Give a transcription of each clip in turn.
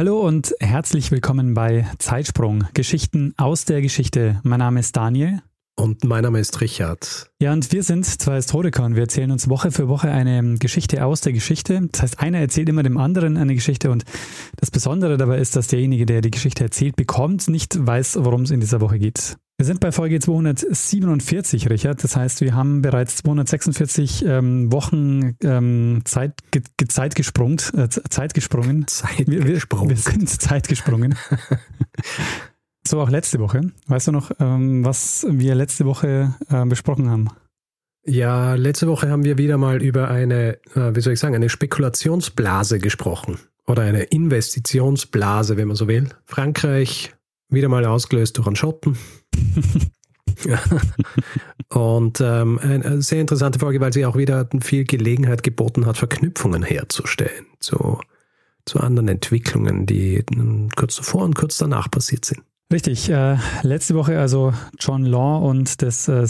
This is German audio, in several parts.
Hallo und herzlich willkommen bei Zeitsprung, Geschichten aus der Geschichte. Mein Name ist Daniel. Und mein Name ist Richard. Ja, und wir sind zwei Historiker und wir erzählen uns Woche für Woche eine Geschichte aus der Geschichte. Das heißt, einer erzählt immer dem anderen eine Geschichte und das Besondere dabei ist, dass derjenige, der die Geschichte erzählt, bekommt, nicht weiß, worum es in dieser Woche geht. Wir sind bei Folge 247, Richard. Das heißt, wir haben bereits 246 ähm, Wochen ähm, Zeit, ge, Zeit gesprungen. Äh, Zeit gesprungen. Zeit wir, wir, wir sind Zeit gesprungen. so auch letzte Woche. Weißt du noch, ähm, was wir letzte Woche äh, besprochen haben? Ja, letzte Woche haben wir wieder mal über eine, äh, wie soll ich sagen, eine Spekulationsblase gesprochen. Oder eine Investitionsblase, wenn man so will. Frankreich, wieder mal ausgelöst durch einen Schotten. Und ähm, eine sehr interessante Folge, weil sie auch wieder viel Gelegenheit geboten hat, Verknüpfungen herzustellen zu, zu anderen Entwicklungen, die kurz zuvor und kurz danach passiert sind. Richtig. Äh, letzte Woche also John Law und das äh,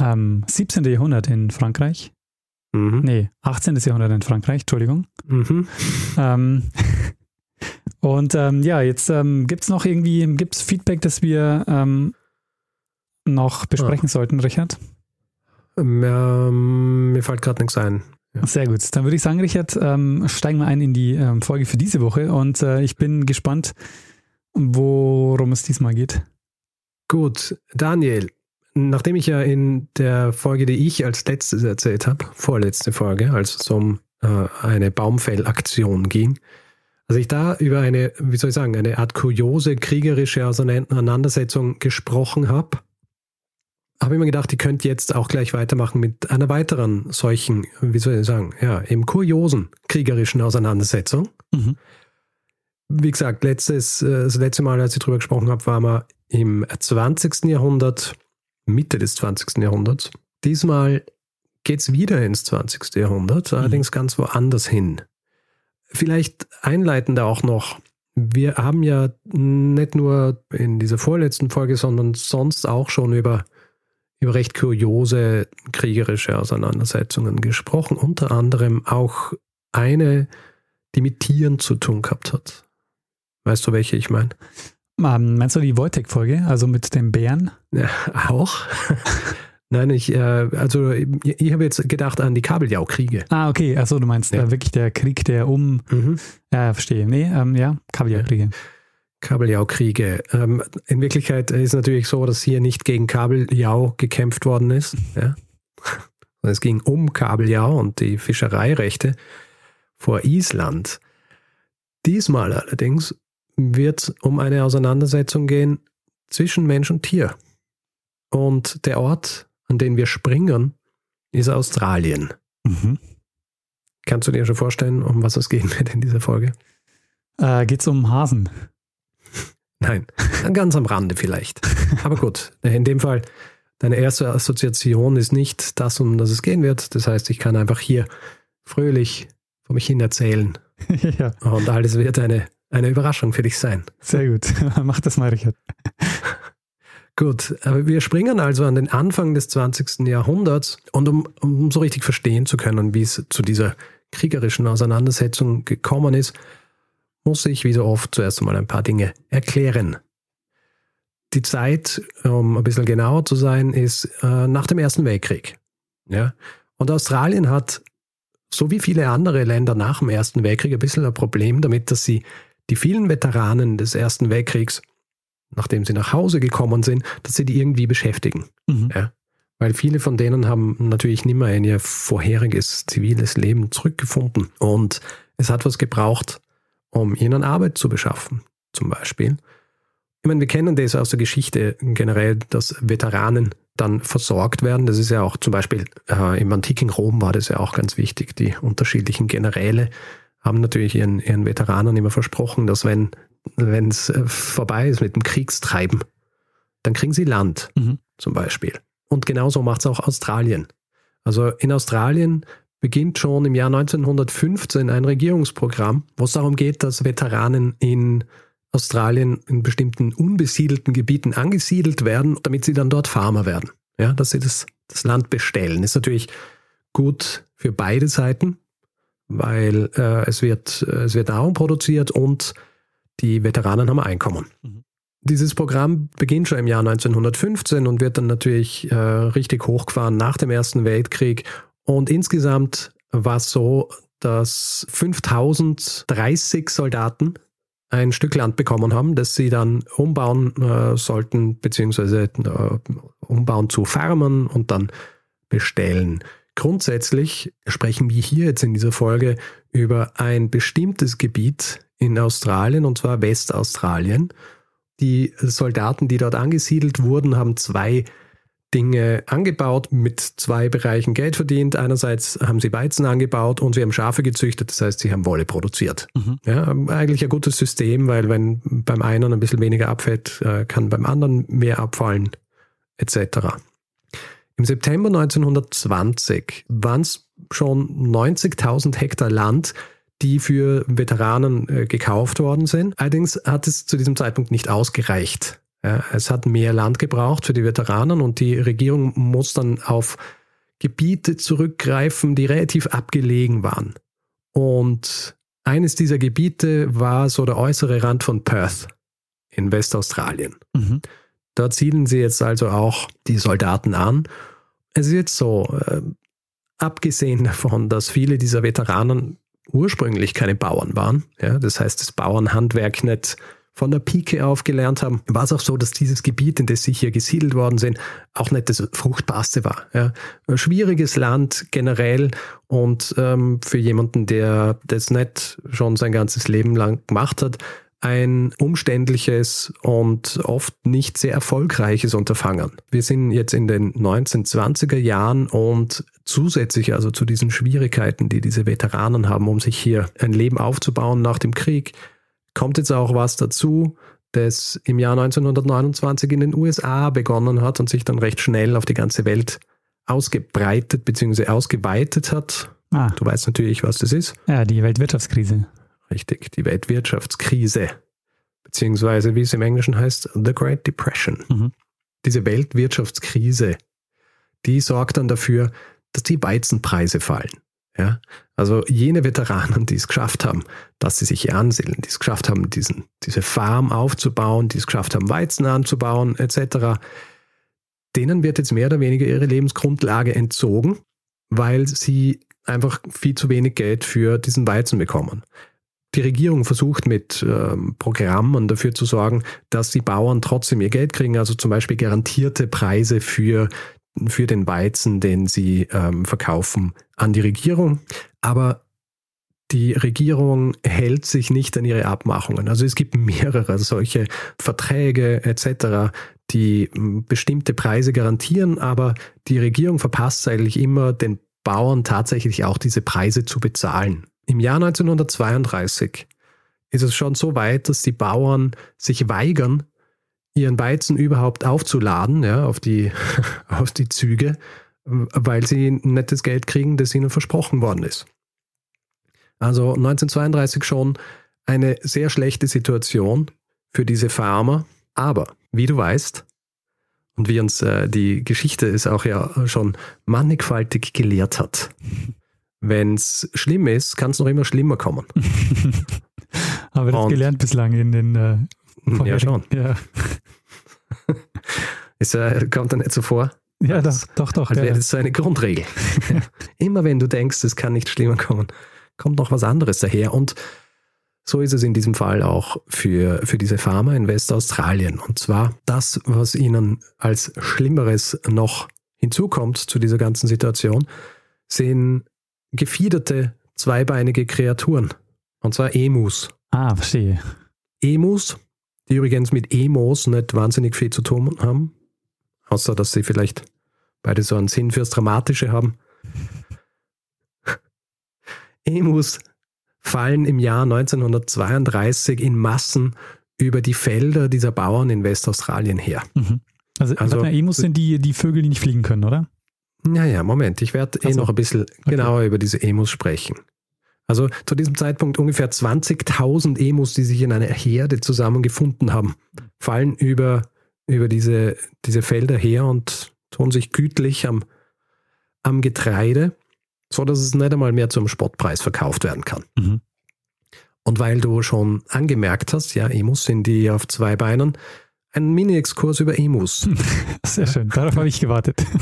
ähm, 17. Jahrhundert in Frankreich. Mhm. Nee, 18. Jahrhundert in Frankreich, Entschuldigung. Mhm. Ähm, und ähm, ja, jetzt ähm, gibt es noch irgendwie, gibt es Feedback, das wir ähm, noch besprechen Ah. sollten, Richard? Ähm, mir fällt gerade nichts ein. Ja. Sehr gut. Dann würde ich sagen, Richard, ähm, steigen wir ein in die ähm, Folge für diese Woche und äh, ich bin gespannt, worum es diesmal geht. Gut, Daniel, nachdem ich ja in der Folge, die ich als letztes erzählt habe, vorletzte Folge, als es um äh, eine Baumfellaktion ging, also ich da über eine, wie soll ich sagen, eine Art kuriose kriegerische Auseinandersetzung gesprochen habe, habe ich mir gedacht, ich könnte jetzt auch gleich weitermachen mit einer weiteren solchen, wie soll ich sagen, ja, eben kuriosen kriegerischen Auseinandersetzung. Mhm. Wie gesagt, letztes, äh, das letzte Mal, als ich drüber gesprochen habe, waren wir im 20. Jahrhundert, Mitte des 20. Jahrhunderts. Diesmal geht es wieder ins 20. Jahrhundert, allerdings ganz woanders hin. Vielleicht einleitender auch noch. Wir haben ja nicht nur in dieser vorletzten Folge, sondern sonst auch schon über, über recht kuriose kriegerische Auseinandersetzungen gesprochen. Unter anderem auch eine, die mit Tieren zu tun gehabt hat. Weißt du, welche ich meine? Ähm, meinst du die Wojtek-Folge, also mit dem Bären? Ja, auch. Nein, ich, äh, also ich, ich habe jetzt gedacht an die Kabeljau-Kriege. Ah, okay. Achso, du meinst Ja. äh, wirklich der Krieg, der um. Mhm. Ja, verstehe. Nee, ähm, ja, Kabeljau-Kriege. Kabeljau-Kriege. Ähm, in Wirklichkeit ist es natürlich so, dass hier nicht gegen Kabeljau gekämpft worden ist. Ja? Es ging um Kabeljau und die Fischereirechte vor Island. Diesmal allerdings wird es um eine Auseinandersetzung gehen zwischen Mensch und Tier. Und der Ort, an den wir springen, ist Australien. Mhm. Kannst du dir schon vorstellen, um was es gehen wird in dieser Folge? Äh, geht's um Hasen? Nein, ganz am Rande vielleicht. Aber gut, in dem Fall, deine erste Assoziation ist nicht das, um das es gehen wird. Das heißt, ich kann einfach hier fröhlich vor mich hin erzählen ja, und alles wird eine, eine Überraschung für dich sein. sehr gut. Mach das mal, Richard. Gut, aber wir springen also an den Anfang des 20. Jahrhunderts und um, um so richtig verstehen zu können, wie es zu dieser kriegerischen Auseinandersetzung gekommen ist, muss ich wie so oft zuerst einmal ein paar Dinge erklären. Die Zeit, um ein bisschen genauer zu sein, ist äh, nach dem Ersten Weltkrieg. Ja? Und Australien hat, so wie viele andere Länder nach dem Ersten Weltkrieg, ein bisschen ein Problem damit, dass sie die vielen Veteranen des Ersten Weltkriegs nachdem sie nach Hause gekommen sind, dass sie die irgendwie beschäftigen. Mhm. Ja. Weil viele von denen haben natürlich nicht mehr in ihr vorheriges ziviles Leben zurückgefunden. Und es hat was gebraucht, um ihnen Arbeit zu beschaffen, zum Beispiel. Ich meine, wir kennen das aus der Geschichte generell, dass Veteranen dann versorgt werden. Das ist ja auch zum Beispiel äh, im antiken Rom war das ja auch ganz wichtig, die unterschiedlichen Generäle haben natürlich ihren, ihren Veteranen immer versprochen, dass wenn es äh, vorbei ist mit dem Kriegstreiben, dann kriegen sie Land mhm. zum Beispiel. Und genauso macht es auch Australien. Also in Australien beginnt schon im Jahr 1915 ein Regierungsprogramm, wo es darum geht, dass Veteranen in Australien in bestimmten unbesiedelten Gebieten angesiedelt werden, damit sie dann dort Farmer werden. Ja, dass sie das, das Land bestellen. Ist natürlich gut für beide Seiten, weil äh, es, wird, es wird Nahrung produziert und die Veteranen haben Einkommen. Mhm. Dieses Programm beginnt schon im Jahr 1915 und wird dann natürlich äh, richtig hochgefahren nach dem Ersten Weltkrieg. Und insgesamt war es so, dass 5030 Soldaten ein Stück Land bekommen haben, das sie dann umbauen äh, sollten, beziehungsweise äh, umbauen zu Farmen und dann bestellen. Grundsätzlich sprechen wir hier jetzt in dieser Folge über ein bestimmtes Gebiet in Australien, und zwar Westaustralien. Die Soldaten, die dort angesiedelt wurden, haben zwei Dinge angebaut, mit zwei Bereichen Geld verdient. Einerseits haben sie Weizen angebaut und sie haben Schafe gezüchtet, das heißt, sie haben Wolle produziert. Mhm. Ja, eigentlich ein gutes System, weil wenn beim einen ein bisschen weniger abfällt, äh, kann beim anderen mehr abfallen, etc. Im September 1920 waren es schon 90.000 Hektar Land, die für Veteranen äh, gekauft worden sind. Allerdings hat es zu diesem Zeitpunkt nicht ausgereicht. Ja, es hat mehr Land gebraucht für die Veteranen und die Regierung muss dann auf Gebiete zurückgreifen, die relativ abgelegen waren. Und eines dieser Gebiete war so der äußere Rand von Perth in Westaustralien. Mhm. Dort siedeln sie jetzt also auch die Soldaten an. Es ist jetzt so, äh, abgesehen davon, dass viele dieser Veteranen ursprünglich keine Bauern waren, ja, das heißt, das Bauernhandwerk nicht von der Pike auf gelernt haben, war es auch so, dass dieses Gebiet, in das sie hier gesiedelt worden sind, auch nicht das fruchtbarste war. Ja. Ein schwieriges Land generell und ähm, für jemanden, der das nicht schon sein ganzes Leben lang gemacht hat, ein umständliches und oft nicht sehr erfolgreiches Unterfangen. Wir sind jetzt in den 1920er Jahren und zusätzlich also zu diesen Schwierigkeiten, die diese Veteranen haben, um sich hier ein Leben aufzubauen nach dem Krieg, kommt jetzt auch was dazu, das im Jahr 1929 in den USA begonnen hat und sich dann recht schnell auf die ganze Welt ausgebreitet bzw. ausgeweitet hat. Ah. Du weißt natürlich, was das ist. Ja, die Weltwirtschaftskrise. Richtig, die Weltwirtschaftskrise. Beziehungsweise, wie es im Englischen heißt, The Great Depression. Mhm. Diese Weltwirtschaftskrise, die sorgt dann dafür, dass die Weizenpreise fallen. Ja? Also jene Veteranen, die es geschafft haben, dass sie sich hier ansiedeln, die es geschafft haben, diesen, diese Farm aufzubauen, die es geschafft haben, Weizen anzubauen, etc., denen wird jetzt mehr oder weniger ihre Lebensgrundlage entzogen, weil sie einfach viel zu wenig Geld für diesen Weizen bekommen. Die Regierung versucht mit ähm, Programmen dafür zu sorgen, dass die Bauern trotzdem ihr Geld kriegen, also zum Beispiel garantierte Preise für für den Weizen, den sie ähm, verkaufen, an die Regierung. Aber die Regierung hält sich nicht an ihre Abmachungen. Also es gibt mehrere solche Verträge etc., die hm, bestimmte Preise garantieren, aber die Regierung verpasst eigentlich immer, den Bauern tatsächlich auch diese Preise zu bezahlen. Im Jahr 1932 ist es schon so weit, dass die Bauern sich weigern, ihren Weizen überhaupt aufzuladen, ja, auf die, auf die Züge, weil sie nicht das Geld kriegen, das ihnen versprochen worden ist. Also 1932 schon eine sehr schlechte Situation für diese Farmer. Aber wie du weißt, und wie uns äh, die Geschichte es auch ja schon mannigfaltig gelehrt hat, wenn es schlimm ist, kann es noch immer schlimmer kommen. Haben wir das gelernt bislang in den äh, Ja, schon. Ja. Es äh, kommt da nicht so vor. Ja, das, doch, doch. Als wäre das so eine Grundregel. Immer wenn du denkst, es kann nicht schlimmer kommen, kommt noch was anderes daher. Und so ist es in diesem Fall auch für, für diese Farmer in Westaustralien. Und zwar das, was ihnen als Schlimmeres noch hinzukommt zu dieser ganzen Situation, sind gefiederte zweibeinige Kreaturen. Und zwar Emus. Ah, verstehe. Emus die übrigens mit Emos nicht wahnsinnig viel zu tun haben, außer dass sie vielleicht beide so einen Sinn fürs Dramatische haben. Emus fallen im Jahr 1932 in Massen über die Felder dieser Bauern in Westaustralien her. Mhm. Also, also mal, Emus sind die, die Vögel, die nicht fliegen können, oder? Naja, Moment, ich werde eh so. noch ein bisschen okay. genauer über diese Emus sprechen. Also zu diesem Zeitpunkt ungefähr 20.000 Emus, die sich in einer Herde zusammengefunden haben, fallen über, über diese, diese Felder her und tun sich gütlich am, am Getreide, so dass es nicht einmal mehr zum Spottpreis verkauft werden kann. Mhm. Und weil du schon angemerkt hast, ja, Emus sind die auf zwei Beinen, ein Mini-Exkurs über Emus. Sehr schön, darauf habe ich gewartet.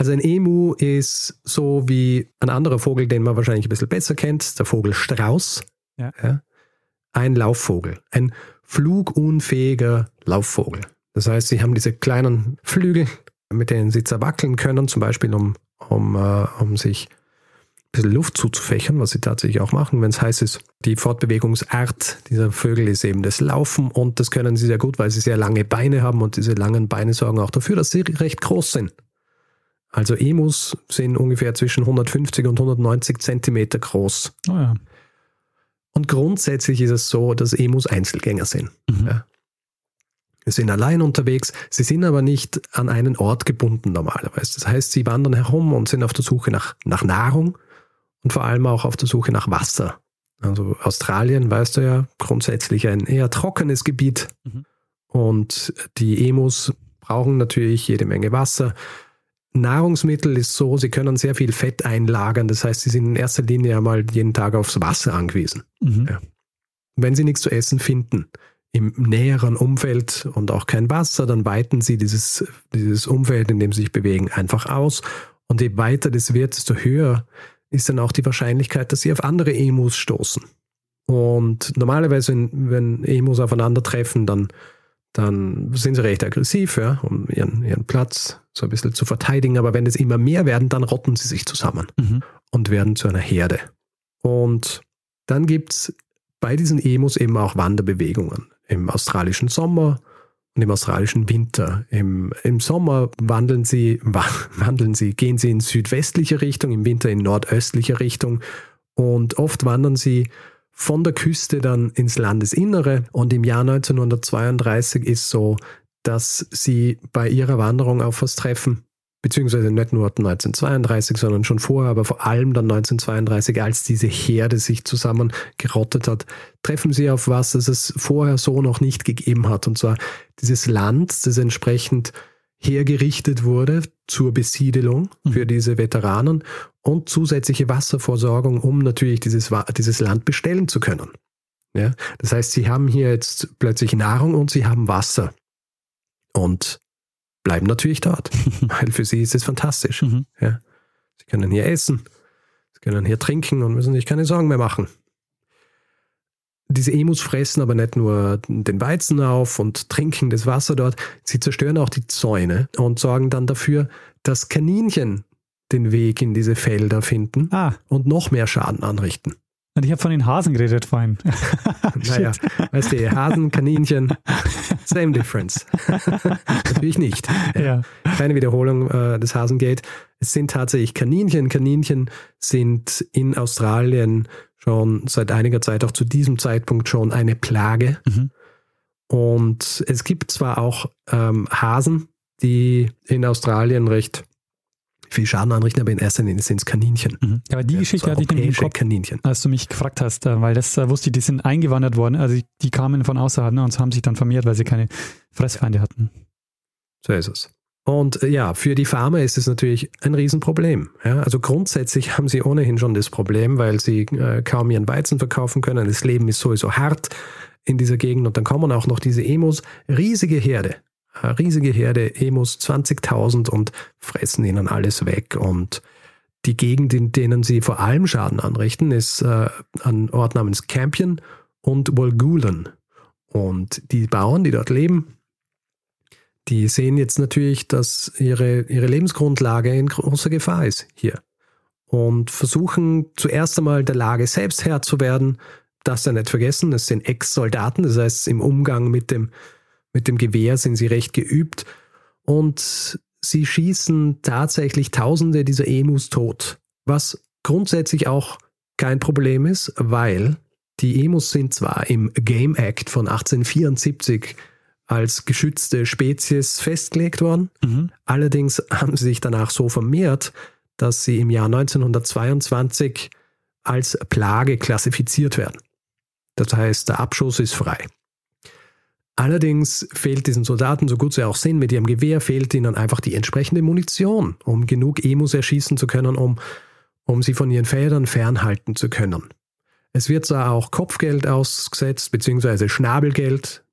Also ein Emu ist so wie ein anderer Vogel, den man wahrscheinlich ein bisschen besser kennt, der Vogel Strauß. Ja. Ja, ein Laufvogel, ein flugunfähiger Laufvogel. Das heißt, sie haben diese kleinen Flügel, mit denen sie zerwackeln können, zum Beispiel um, um, uh, um sich bisschen Luft zuzufächern, was sie tatsächlich auch machen, wenn es heiß ist. Die Fortbewegungsart dieser Vögel ist eben das Laufen und das können sie sehr gut, weil sie sehr lange Beine haben und diese langen Beine sorgen auch dafür, dass sie recht groß sind. Also Emus sind ungefähr zwischen 150 und 190 Zentimeter groß. Oh ja. Und grundsätzlich ist es so, dass Emus Einzelgänger sind. Mhm. Ja. Sie sind allein unterwegs, sie sind aber nicht an einen Ort gebunden normalerweise. Das heißt, sie wandern herum und sind auf der Suche nach, nach Nahrung und vor allem auch auf der Suche nach Wasser. Also Australien, weißt du ja, grundsätzlich ein eher trockenes Gebiet. Mhm. Und die Emus brauchen natürlich jede Menge Wasser. Nahrungsmittel ist so, sie können sehr viel Fett einlagern. Das heißt, sie sind in erster Linie einmal jeden Tag aufs Wasser angewiesen. Mhm. Ja. Wenn sie nichts zu essen finden im näheren Umfeld und auch kein Wasser, dann weiten sie dieses, dieses Umfeld, in dem sie sich bewegen, einfach aus. Und je weiter das wird, desto höher ist dann auch die Wahrscheinlichkeit, dass sie auf andere Emus stoßen. Und normalerweise, wenn Emus aufeinandertreffen, dann dann sind sie recht aggressiv, ja, um ihren, ihren Platz so ein bisschen zu verteidigen. Aber wenn es immer mehr werden, dann rotten sie sich zusammen mhm. und werden zu einer Herde. Und dann gibt es bei diesen Emus eben auch Wanderbewegungen. Im australischen Sommer und im australischen Winter. Im, im Sommer wandeln sie, wandeln sie, gehen sie in südwestliche Richtung, im Winter in nordöstliche Richtung. Und oft wandern sie von der Küste dann ins Landesinnere. Und im Jahr 1932 ist so, dass sie bei ihrer Wanderung auf was treffen, beziehungsweise nicht nur 1932, sondern schon vorher, aber vor allem dann 1932, als diese Herde sich zusammengerottet hat, treffen sie auf was, das es vorher so noch nicht gegeben hat. Und zwar dieses Land, das entsprechend hergerichtet wurde zur Besiedelung mhm. für diese Veteranen und zusätzliche Wasserversorgung, um natürlich dieses, dieses Land bestellen zu können. Ja? Das heißt, sie haben hier jetzt plötzlich Nahrung und sie haben Wasser und bleiben natürlich dort, weil für sie ist es fantastisch. Mhm. Ja? Sie können hier essen, sie können hier trinken und müssen sich keine Sorgen mehr machen diese Emus fressen aber nicht nur den Weizen auf und trinken das Wasser dort, sie zerstören auch die Zäune und sorgen dann dafür, dass Kaninchen den Weg in diese Felder finden ah. und noch mehr Schaden anrichten. Ich habe von den Hasen geredet vorhin. naja, weißt du, Hasen, Kaninchen, same difference. Natürlich nicht. Ja. Keine Wiederholung äh, des Hasengate. Es sind tatsächlich Kaninchen. Kaninchen sind in Australien schon seit einiger Zeit, auch zu diesem Zeitpunkt schon eine Plage. Mhm. Und es gibt zwar auch ähm, Hasen, die in Australien recht viel Schaden anrichten, aber in erster Linie sind es Kaninchen. Mhm. Aber die ja, Geschichte hatte ich nämlich im Kopf, Kaninchen. als du mich gefragt hast, äh, weil das äh, wusste ich, die sind eingewandert worden, also die kamen von außerhalb ne, und haben sich dann vermehrt, weil sie keine Fressfeinde hatten. So ist es. Und äh, ja, für die Farmer ist es natürlich ein Riesenproblem. Ja, also grundsätzlich haben sie ohnehin schon das Problem, weil sie äh, kaum ihren Weizen verkaufen können. Das Leben ist sowieso hart in dieser Gegend und dann kommen auch noch diese Emos, riesige Herde, riesige Herde, Emos, 20.000 und fressen ihnen alles weg und die Gegend, in denen sie vor allem Schaden anrichten, ist äh, ein Ort namens Campion und Walgulan. Und die Bauern, die dort leben, die sehen jetzt natürlich, dass ihre, ihre Lebensgrundlage in großer Gefahr ist hier und versuchen zuerst einmal der Lage selbst Herr zu werden. Das ja nicht vergessen, es sind Ex-Soldaten, das heißt, im Umgang mit dem, mit dem Gewehr sind sie recht geübt und sie schießen tatsächlich Tausende dieser Emus tot, was grundsätzlich auch kein Problem ist, weil die Emus sind zwar im Game Act von 1874 als geschützte Spezies festgelegt worden, mhm. allerdings haben sie sich danach so vermehrt, dass sie im Jahr 1922 als Plage klassifiziert werden. Das heißt, der Abschuss ist frei. Allerdings fehlt diesen Soldaten, so gut sie auch sind, mit ihrem Gewehr fehlt ihnen einfach die entsprechende Munition, um genug Emus erschießen zu können, um, um sie von ihren Feldern fernhalten zu können. Es wird zwar auch Kopfgeld ausgesetzt, beziehungsweise Schnabelgeld.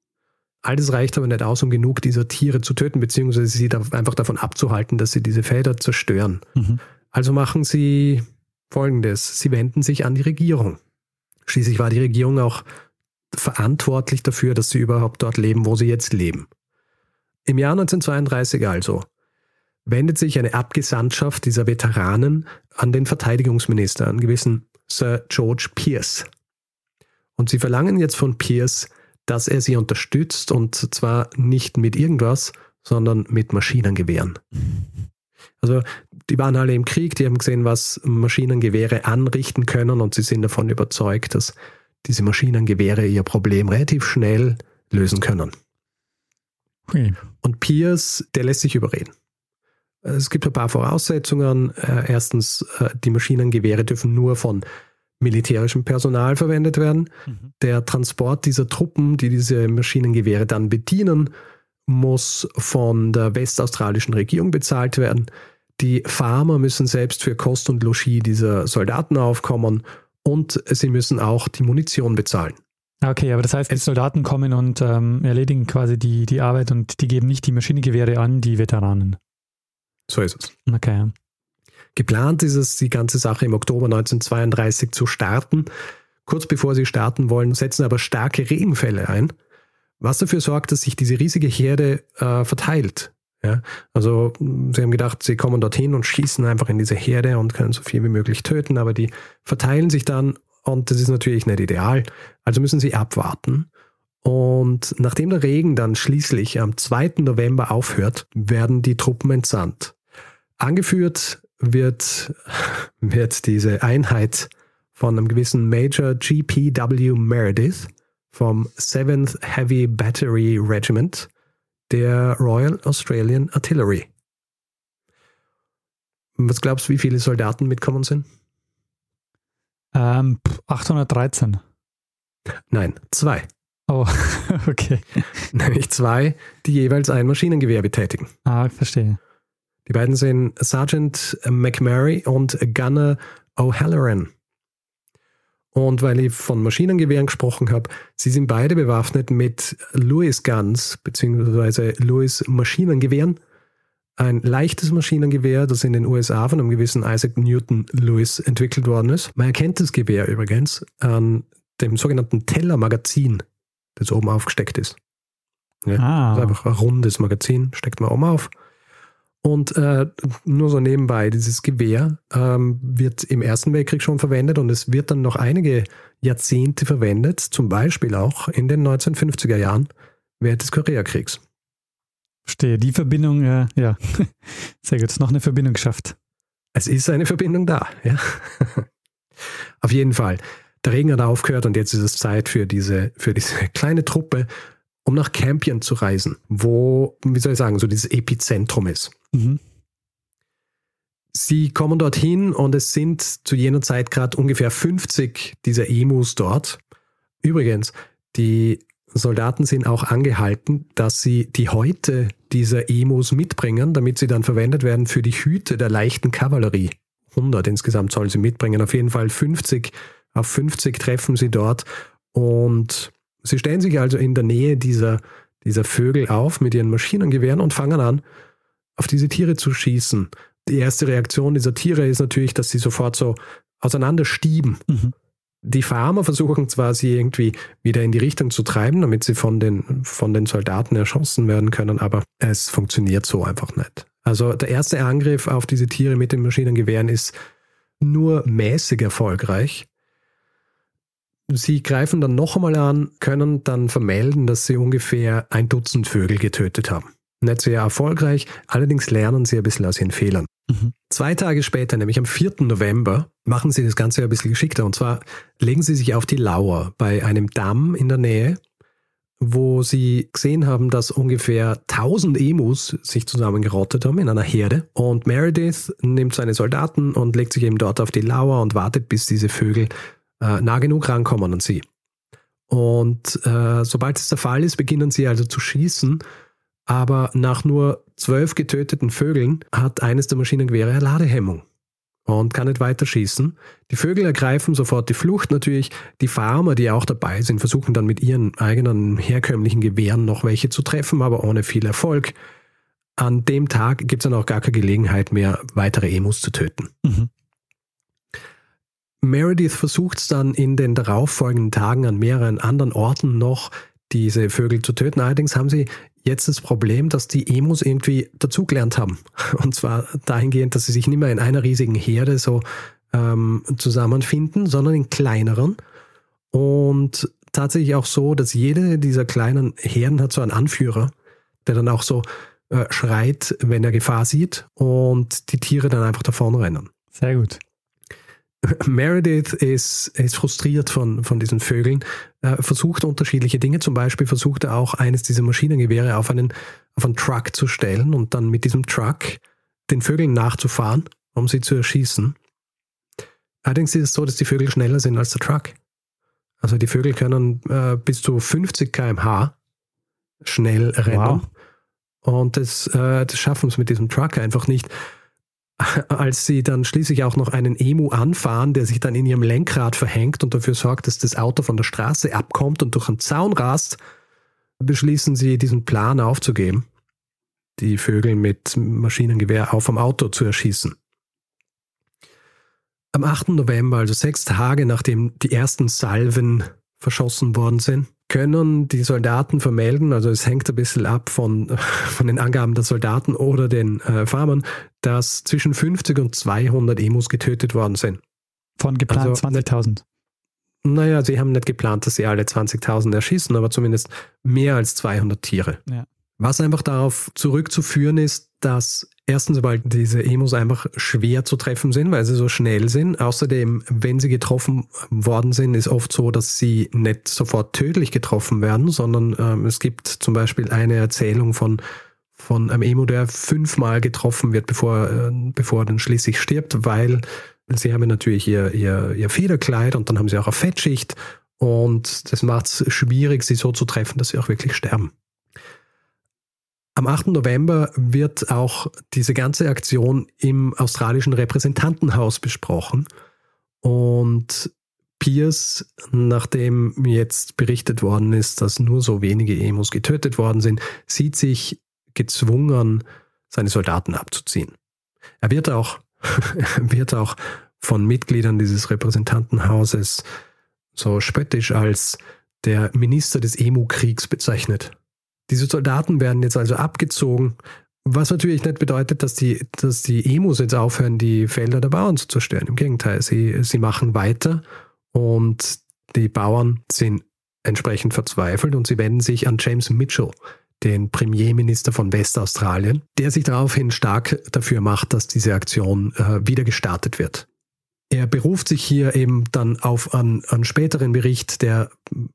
All das reicht aber nicht aus, um genug dieser Tiere zu töten, beziehungsweise sie da einfach davon abzuhalten, dass sie diese Felder zerstören. Mhm. Also machen sie Folgendes. Sie wenden sich an die Regierung. Schließlich war die Regierung auch verantwortlich dafür, dass sie überhaupt dort leben, wo sie jetzt leben. Im Jahr 1932 also wendet sich eine Abgesandtschaft dieser Veteranen an den Verteidigungsminister, einen gewissen Sir George Pierce. Und sie verlangen jetzt von Pierce, dass er sie unterstützt und zwar nicht mit irgendwas, sondern mit Maschinengewehren. Also die waren alle im Krieg, die haben gesehen, was Maschinengewehre anrichten können und sie sind davon überzeugt, dass diese Maschinengewehre ihr Problem relativ schnell lösen können. Okay. Und Pierce, der lässt sich überreden. Es gibt ein paar Voraussetzungen. Äh, erstens, äh, die Maschinengewehre dürfen nur von militärischem Personal verwendet werden. Mhm. Der Transport dieser Truppen, die diese Maschinengewehre dann bedienen, muss von der westaustralischen Regierung bezahlt werden. Die Farmer müssen selbst für Kost und Logis dieser Soldaten aufkommen und sie müssen auch die Munition bezahlen. Okay, aber das heißt, die Soldaten kommen und ähm, erledigen quasi die, die Arbeit und die geben nicht die Maschinengewehre an die Veteranen. So ist es. Okay. Geplant ist es, die ganze Sache im Oktober 1932 zu starten. Kurz bevor sie starten wollen, setzen aber starke Regenfälle ein, was dafür sorgt, dass sich diese riesige Herde äh, verteilt. Ja, also sie haben gedacht, sie kommen dorthin und schießen einfach in diese Herde und können so viel wie möglich töten, aber die verteilen sich dann und das ist natürlich nicht ideal. Also müssen sie abwarten. Und nachdem der Regen dann schließlich am 2. November aufhört, werden die Truppen entsandt. Angeführt wird, wird diese Einheit von einem gewissen Major G.P.W. Meredith vom 7th Heavy Battery Regiment der Royal Australian Artillery. Was glaubst du, wie viele Soldaten mitkommen sind? Ähm, 813. Nein, zwei. Oh, okay. Nämlich zwei, die jeweils ein Maschinengewehr betätigen. Ah, verstehe. Die beiden sind Sergeant McMurray und Gunner O'Halloran. Und weil ich von Maschinengewehren gesprochen habe, sie sind beide bewaffnet mit Lewis Guns bzw. Lewis Maschinengewehren. Ein leichtes Maschinengewehr, das in den USA von einem gewissen Isaac Newton Lewis entwickelt worden ist. Man erkennt das Gewehr übrigens an dem sogenannten Teller-Magazin, das oben aufgesteckt ist. Ja, ah. Das ist einfach ein rundes Magazin, steckt man oben auf. Und äh, nur so nebenbei, dieses Gewehr ähm, wird im Ersten Weltkrieg schon verwendet und es wird dann noch einige Jahrzehnte verwendet, zum Beispiel auch in den 1950er Jahren während des Koreakriegs. Verstehe, die Verbindung, äh, ja, sehr gut, noch eine Verbindung geschafft. Es ist eine Verbindung da, ja. Auf jeden Fall. Der Regen hat aufgehört und jetzt ist es Zeit für diese, für diese kleine Truppe, um nach Campion zu reisen, wo, wie soll ich sagen, so dieses Epizentrum ist. Mhm. Sie kommen dorthin und es sind zu jener Zeit gerade ungefähr 50 dieser Emus dort. Übrigens, die Soldaten sind auch angehalten, dass sie die Häute dieser Emus mitbringen, damit sie dann verwendet werden für die Hüte der leichten Kavallerie. 100 insgesamt sollen sie mitbringen. Auf jeden Fall 50 auf 50 treffen sie dort und sie stellen sich also in der Nähe dieser, dieser Vögel auf mit ihren Maschinengewehren und fangen an, auf diese Tiere zu schießen. Die erste Reaktion dieser Tiere ist natürlich, dass sie sofort so auseinanderstieben. Mhm. Die Farmer versuchen zwar, sie irgendwie wieder in die Richtung zu treiben, damit sie von den, von den Soldaten erschossen werden können, aber es funktioniert so einfach nicht. Also der erste Angriff auf diese Tiere mit den Maschinengewehren ist nur mäßig erfolgreich. Sie greifen dann noch einmal an, können dann vermelden, dass sie ungefähr ein Dutzend Vögel getötet haben. Nicht sehr erfolgreich, allerdings lernen sie ein bisschen aus ihren Fehlern. Mhm. Zwei Tage später, nämlich am 4. November, machen sie das Ganze ein bisschen geschickter. Und zwar legen sie sich auf die Lauer bei einem Damm in der Nähe, wo sie gesehen haben, dass ungefähr 1000 Emus sich zusammengerottet haben in einer Herde. Und Meredith nimmt seine Soldaten und legt sich eben dort auf die Lauer und wartet, bis diese Vögel äh, nah genug rankommen an sie. Und äh, sobald es der Fall ist, beginnen sie also zu schießen. Aber nach nur zwölf getöteten Vögeln hat eines der Maschinengewehre eine Ladehemmung und kann nicht weiter schießen. Die Vögel ergreifen sofort die Flucht natürlich. Die Farmer, die auch dabei sind, versuchen dann mit ihren eigenen herkömmlichen Gewehren noch welche zu treffen, aber ohne viel Erfolg. An dem Tag gibt es dann auch gar keine Gelegenheit mehr, weitere Emus zu töten. Mhm. Meredith versucht es dann in den darauffolgenden Tagen an mehreren anderen Orten noch, diese Vögel zu töten. Allerdings haben sie jetzt das Problem, dass die Emus irgendwie dazugelernt haben. Und zwar dahingehend, dass sie sich nicht mehr in einer riesigen Herde so ähm, zusammenfinden, sondern in kleineren. Und tatsächlich auch so, dass jede dieser kleinen Herden hat so einen Anführer, der dann auch so äh, schreit, wenn er Gefahr sieht und die Tiere dann einfach davon rennen. Sehr gut. Meredith ist, ist frustriert von, von diesen Vögeln, äh, versucht unterschiedliche Dinge. Zum Beispiel versucht er auch eines dieser Maschinengewehre auf einen, auf einen Truck zu stellen und dann mit diesem Truck den Vögeln nachzufahren, um sie zu erschießen. Allerdings ist es so, dass die Vögel schneller sind als der Truck. Also die Vögel können äh, bis zu 50 km/h schnell rennen. Wow. Und das, äh, das schaffen sie mit diesem Truck einfach nicht als sie dann schließlich auch noch einen Emu anfahren, der sich dann in ihrem Lenkrad verhängt und dafür sorgt, dass das Auto von der Straße abkommt und durch einen Zaun rast, beschließen sie, diesen Plan aufzugeben, die Vögel mit Maschinengewehr auf am Auto zu erschießen. Am 8. November, also sechs Tage nachdem die ersten Salven verschossen worden sind, können die Soldaten vermelden, also es hängt ein bisschen ab von, von den Angaben der Soldaten oder den äh, Farmern, dass zwischen 50 und 200 Emus getötet worden sind. Von geplant also, 20.000? Naja, sie haben nicht geplant, dass sie alle 20.000 erschießen, aber zumindest mehr als 200 Tiere. Ja. Was einfach darauf zurückzuführen ist, dass erstens weil diese Emos einfach schwer zu treffen sind, weil sie so schnell sind. Außerdem, wenn sie getroffen worden sind, ist oft so, dass sie nicht sofort tödlich getroffen werden, sondern ähm, es gibt zum Beispiel eine Erzählung von von einem Emo, der fünfmal getroffen wird, bevor, äh, bevor er dann schließlich stirbt, weil sie haben natürlich ihr, ihr, ihr Federkleid und dann haben sie auch eine Fettschicht und das macht es schwierig, sie so zu treffen, dass sie auch wirklich sterben. Am 8. November wird auch diese ganze Aktion im australischen Repräsentantenhaus besprochen. Und Pierce, nachdem jetzt berichtet worden ist, dass nur so wenige Emos getötet worden sind, sieht sich gezwungen, seine Soldaten abzuziehen. Er wird auch, wird auch von Mitgliedern dieses Repräsentantenhauses so spöttisch als der Minister des Emu-Kriegs bezeichnet. Diese Soldaten werden jetzt also abgezogen, was natürlich nicht bedeutet, dass die, dass die Emus jetzt aufhören, die Felder der Bauern zu zerstören. Im Gegenteil, sie, sie machen weiter und die Bauern sind entsprechend verzweifelt und sie wenden sich an James Mitchell, den Premierminister von Westaustralien, der sich daraufhin stark dafür macht, dass diese Aktion äh, wieder gestartet wird. Er beruft sich hier eben dann auf einen, einen späteren Bericht, der,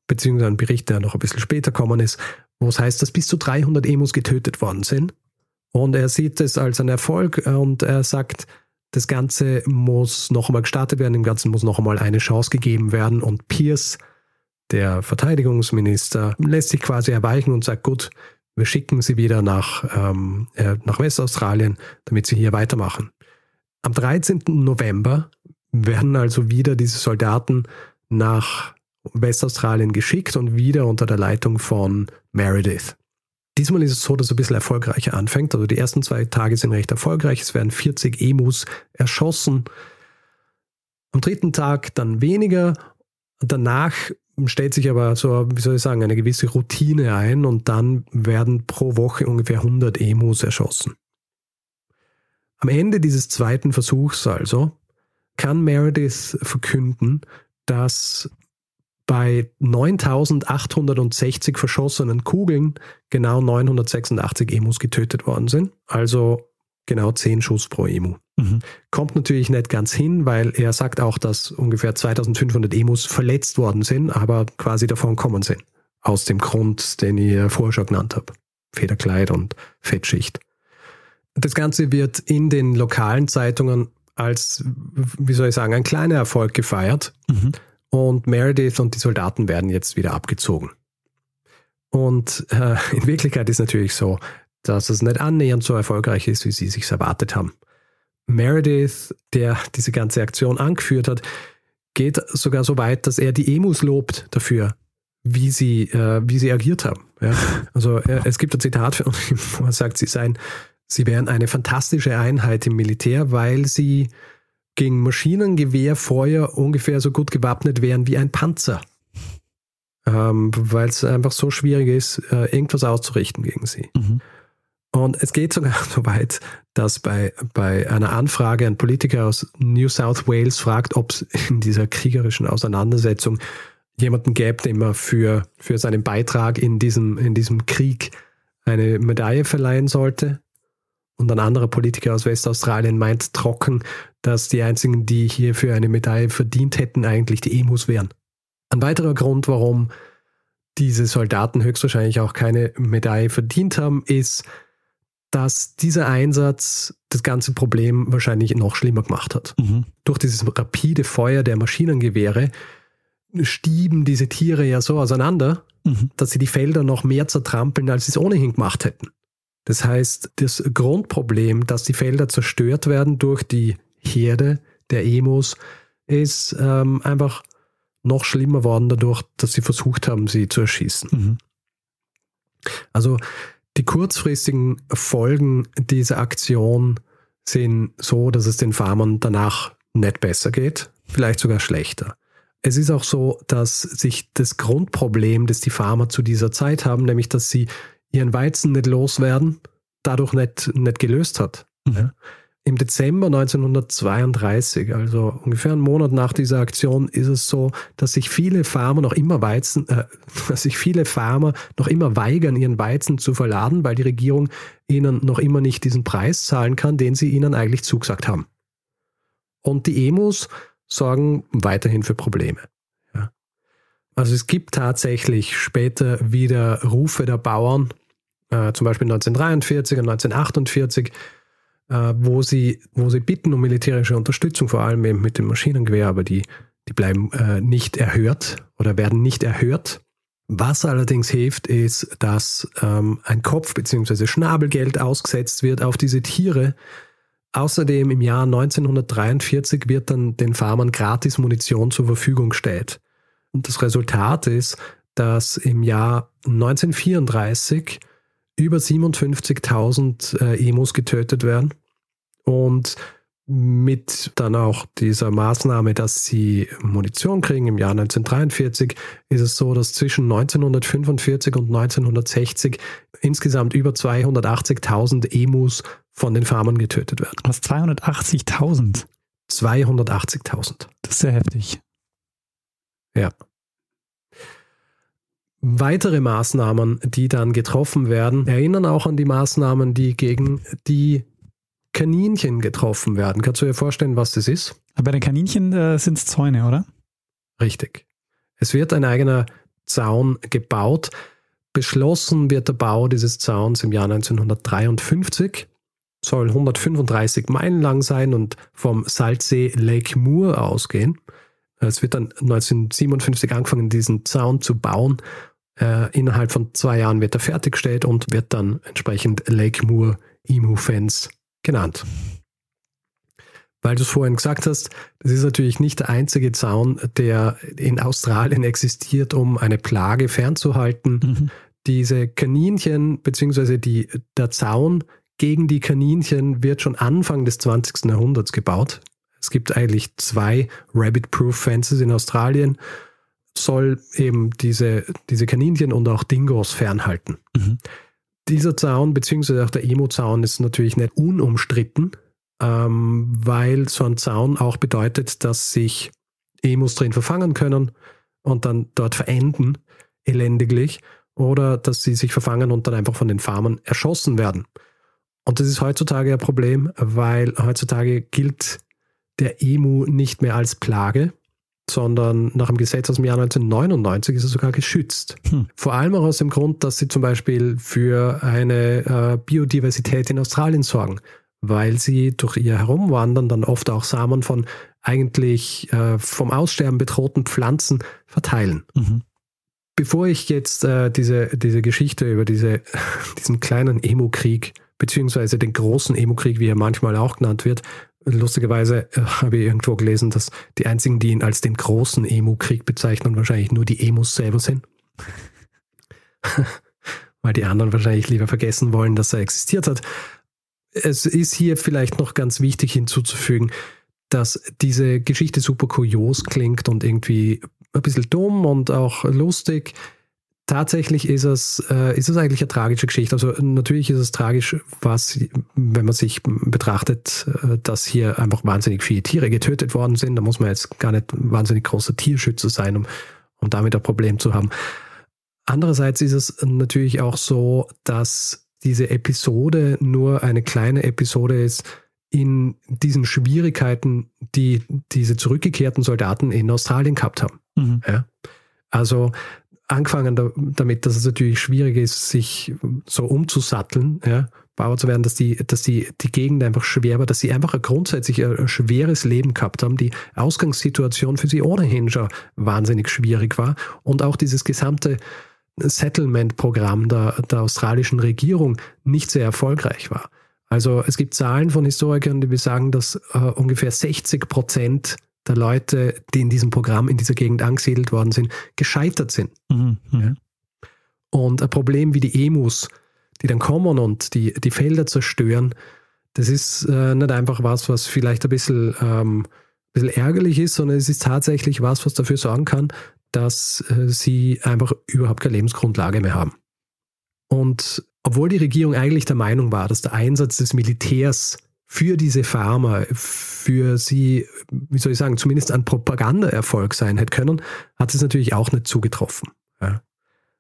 beziehungsweise einen Bericht, der noch ein bisschen später kommen ist, wo es heißt, dass bis zu 300 Emus getötet worden sind. Und er sieht es als einen Erfolg und er sagt, das Ganze muss noch einmal gestartet werden, dem Ganzen muss noch einmal eine Chance gegeben werden. Und Pierce, der Verteidigungsminister, lässt sich quasi erweichen und sagt, gut, wir schicken sie wieder nach, ähm, äh, nach Westaustralien, damit sie hier weitermachen. Am 13. November werden also wieder diese Soldaten nach Westaustralien geschickt und wieder unter der Leitung von Meredith. Diesmal ist es so, dass es ein bisschen erfolgreicher anfängt. Also die ersten zwei Tage sind recht erfolgreich. Es werden 40 Emus erschossen. Am dritten Tag dann weniger. Danach stellt sich aber so, wie soll ich sagen, eine gewisse Routine ein und dann werden pro Woche ungefähr 100 Emus erschossen. Am Ende dieses zweiten Versuchs also kann Meredith verkünden, dass bei 9860 verschossenen Kugeln genau 986 Emus getötet worden sind. Also genau 10 Schuss pro Emu. Mhm. Kommt natürlich nicht ganz hin, weil er sagt auch, dass ungefähr 2500 Emus verletzt worden sind, aber quasi davon kommen sind. Aus dem Grund, den ich vorher schon genannt habe. Federkleid und Fettschicht. Das Ganze wird in den lokalen Zeitungen als, wie soll ich sagen, ein kleiner Erfolg gefeiert. Mhm. Und Meredith und die Soldaten werden jetzt wieder abgezogen. Und äh, in Wirklichkeit ist natürlich so, dass es nicht annähernd so erfolgreich ist, wie sie sich erwartet haben. Meredith, der diese ganze Aktion angeführt hat, geht sogar so weit, dass er die Emus lobt dafür, wie sie, äh, wie sie agiert haben. Ja? Also äh, es gibt ein Zitat von ihm, wo er sagt, sie seien, sie wären eine fantastische Einheit im Militär, weil sie gegen Maschinengewehrfeuer ungefähr so gut gewappnet wären wie ein Panzer. Ähm, weil es einfach so schwierig ist, äh, irgendwas auszurichten gegen sie. Mhm. Und es geht sogar so weit, dass bei, bei einer Anfrage ein Politiker aus New South Wales fragt, ob es in dieser kriegerischen Auseinandersetzung jemanden gäbe, dem er für, für seinen Beitrag in diesem, in diesem Krieg eine Medaille verleihen sollte. Und ein anderer Politiker aus Westaustralien meint trocken, dass die einzigen, die hier für eine Medaille verdient hätten, eigentlich die Emus wären. Ein weiterer Grund, warum diese Soldaten höchstwahrscheinlich auch keine Medaille verdient haben, ist, dass dieser Einsatz das ganze Problem wahrscheinlich noch schlimmer gemacht hat. Mhm. Durch dieses rapide Feuer der Maschinengewehre stieben diese Tiere ja so auseinander, mhm. dass sie die Felder noch mehr zertrampeln, als sie es ohnehin gemacht hätten. Das heißt, das Grundproblem, dass die Felder zerstört werden durch die Herde der Emos, ist ähm, einfach noch schlimmer worden dadurch, dass sie versucht haben, sie zu erschießen. Mhm. Also die kurzfristigen Folgen dieser Aktion sind so, dass es den Farmern danach nicht besser geht, vielleicht sogar schlechter. Es ist auch so, dass sich das Grundproblem, das die Farmer zu dieser Zeit haben, nämlich dass sie ihren Weizen nicht loswerden, dadurch nicht, nicht gelöst hat. Mhm. Ja? Im Dezember 1932, also ungefähr einen Monat nach dieser Aktion, ist es so, dass sich viele Farmer noch immer Weizen, äh, dass sich viele Farmer noch immer weigern, ihren Weizen zu verladen, weil die Regierung ihnen noch immer nicht diesen Preis zahlen kann, den sie ihnen eigentlich zugesagt haben. Und die Emus sorgen weiterhin für Probleme. Ja. Also es gibt tatsächlich später wieder Rufe der Bauern, äh, zum Beispiel 1943 und 1948, äh, wo, sie, wo sie bitten um militärische Unterstützung, vor allem eben mit dem Maschinengewehr, aber die, die bleiben äh, nicht erhört oder werden nicht erhört. Was allerdings hilft, ist, dass ähm, ein Kopf- bzw. Schnabelgeld ausgesetzt wird auf diese Tiere. Außerdem im Jahr 1943 wird dann den Farmern gratis Munition zur Verfügung gestellt. Und das Resultat ist, dass im Jahr 1934 über 57.000 äh, Emus getötet werden. Und mit dann auch dieser Maßnahme, dass sie Munition kriegen im Jahr 1943, ist es so, dass zwischen 1945 und 1960 insgesamt über 280.000 Emus von den Farmern getötet werden. Was, 280.000? 280.000. Das ist sehr heftig. Ja. Weitere Maßnahmen, die dann getroffen werden, erinnern auch an die Maßnahmen, die gegen die Kaninchen getroffen werden. Kannst du dir vorstellen, was das ist? Bei den Kaninchen äh, sind es Zäune, oder? Richtig. Es wird ein eigener Zaun gebaut. Beschlossen wird der Bau dieses Zauns im Jahr 1953. Soll 135 Meilen lang sein und vom Salzsee Lake Moore ausgehen. Es wird dann 1957 angefangen, diesen Zaun zu bauen äh, innerhalb von zwei Jahren wird er fertiggestellt und wird dann entsprechend Lake Moore Emu Fence genannt. Weil du es vorhin gesagt hast, das ist natürlich nicht der einzige Zaun, der in Australien existiert, um eine Plage fernzuhalten. Mhm. Diese Kaninchen, beziehungsweise die, der Zaun gegen die Kaninchen wird schon Anfang des 20. Jahrhunderts gebaut. Es gibt eigentlich zwei Rabbit-Proof Fences in Australien soll eben diese, diese Kaninchen und auch Dingos fernhalten. Mhm. Dieser Zaun, beziehungsweise auch der Emo-Zaun, ist natürlich nicht unumstritten, ähm, weil so ein Zaun auch bedeutet, dass sich Emos drin verfangen können und dann dort verenden, elendiglich, oder dass sie sich verfangen und dann einfach von den Farmern erschossen werden. Und das ist heutzutage ein Problem, weil heutzutage gilt der Emu nicht mehr als Plage, sondern nach dem Gesetz aus dem Jahr 1999 ist er sogar geschützt. Hm. Vor allem auch aus dem Grund, dass sie zum Beispiel für eine äh, Biodiversität in Australien sorgen, weil sie durch ihr Herumwandern dann oft auch Samen von eigentlich äh, vom Aussterben bedrohten Pflanzen verteilen. Mhm. Bevor ich jetzt äh, diese, diese Geschichte über diese, diesen kleinen Emo-Krieg, beziehungsweise den großen Emo-Krieg, wie er manchmal auch genannt wird, lustigerweise äh, habe ich irgendwo gelesen, dass die einzigen, die ihn als den großen Emo-Krieg bezeichnen, wahrscheinlich nur die Emos selber sind. Weil die anderen wahrscheinlich lieber vergessen wollen, dass er existiert hat. Es ist hier vielleicht noch ganz wichtig hinzuzufügen, dass diese Geschichte super kurios klingt und irgendwie ein bisschen dumm und auch lustig. Tatsächlich ist es, äh, ist es eigentlich eine tragische Geschichte. Also natürlich ist es tragisch, was, wenn man sich betrachtet, äh, dass hier einfach wahnsinnig viele Tiere getötet worden sind. Da muss man jetzt gar nicht wahnsinnig großer Tierschützer sein, um, um damit ein Problem zu haben. Andererseits ist es natürlich auch so, dass diese Episode nur eine kleine Episode ist in diesen Schwierigkeiten, die diese zurückgekehrten Soldaten in Australien gehabt haben. Mhm. Ja? Also angefangen da, damit, dass es natürlich schwierig ist, sich so umzusatteln, ja, Bauer zu werden, dass die, dass die, die Gegend einfach schwer war, dass sie einfach ein grundsätzlich ein, ein schweres Leben gehabt haben, die Ausgangssituation für sie ohnehin schon wahnsinnig schwierig war und auch dieses gesamte Settlement-Programm der, der australischen Regierung nicht sehr erfolgreich war. Also es gibt Zahlen von Historikern, die besagen, dass äh, ungefähr 60 Prozent der Leute, die in diesem Programm in dieser Gegend angesiedelt worden sind, gescheitert sind. Mhm, mhm. ja. Und ein Problem wie die Emus, die dann kommen und die, die Felder zerstören, das ist äh, nicht einfach was, was vielleicht ein bisschen, ähm, ein bisschen ärgerlich ist, sondern es ist tatsächlich was, was dafür sorgen kann, dass äh, sie einfach überhaupt keine Lebensgrundlage mehr haben. Und obwohl die Regierung eigentlich der Meinung war, dass der Einsatz des Militärs für diese Farmer, für sie, wie soll ich sagen, zumindest ein Propagandaerfolg sein hätte können, hat es natürlich auch nicht zugetroffen. Ja.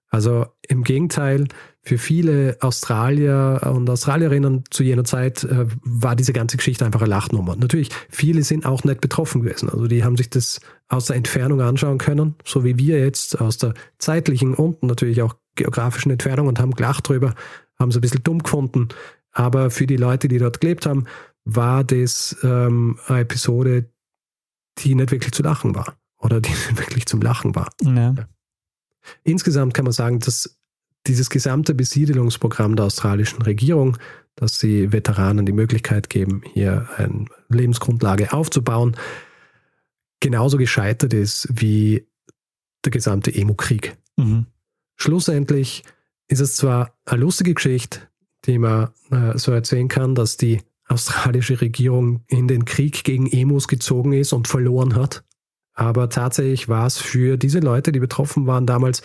Also im Gegenteil, für viele Australier und Australierinnen zu jener Zeit äh, war diese ganze Geschichte einfach eine Lachnummer. Natürlich, viele sind auch nicht betroffen gewesen. Also die haben sich das aus der Entfernung anschauen können, so wie wir jetzt aus der zeitlichen und natürlich auch geografischen Entfernung und haben gelacht drüber, haben es ein bisschen dumm gefunden. Aber für die Leute, die dort gelebt haben, war das ähm, eine Episode, die nicht wirklich zu lachen war. Oder die nicht wirklich zum Lachen war. Ja. Insgesamt kann man sagen, dass dieses gesamte Besiedelungsprogramm der australischen Regierung, dass sie Veteranen die Möglichkeit geben, hier eine Lebensgrundlage aufzubauen, genauso gescheitert ist wie der gesamte Emu-Krieg. Mhm. Schlussendlich ist es zwar eine lustige Geschichte, die man äh, so erzählen kann, dass die australische Regierung in den Krieg gegen Emus gezogen ist und verloren hat. Aber tatsächlich war es für diese Leute, die betroffen waren, damals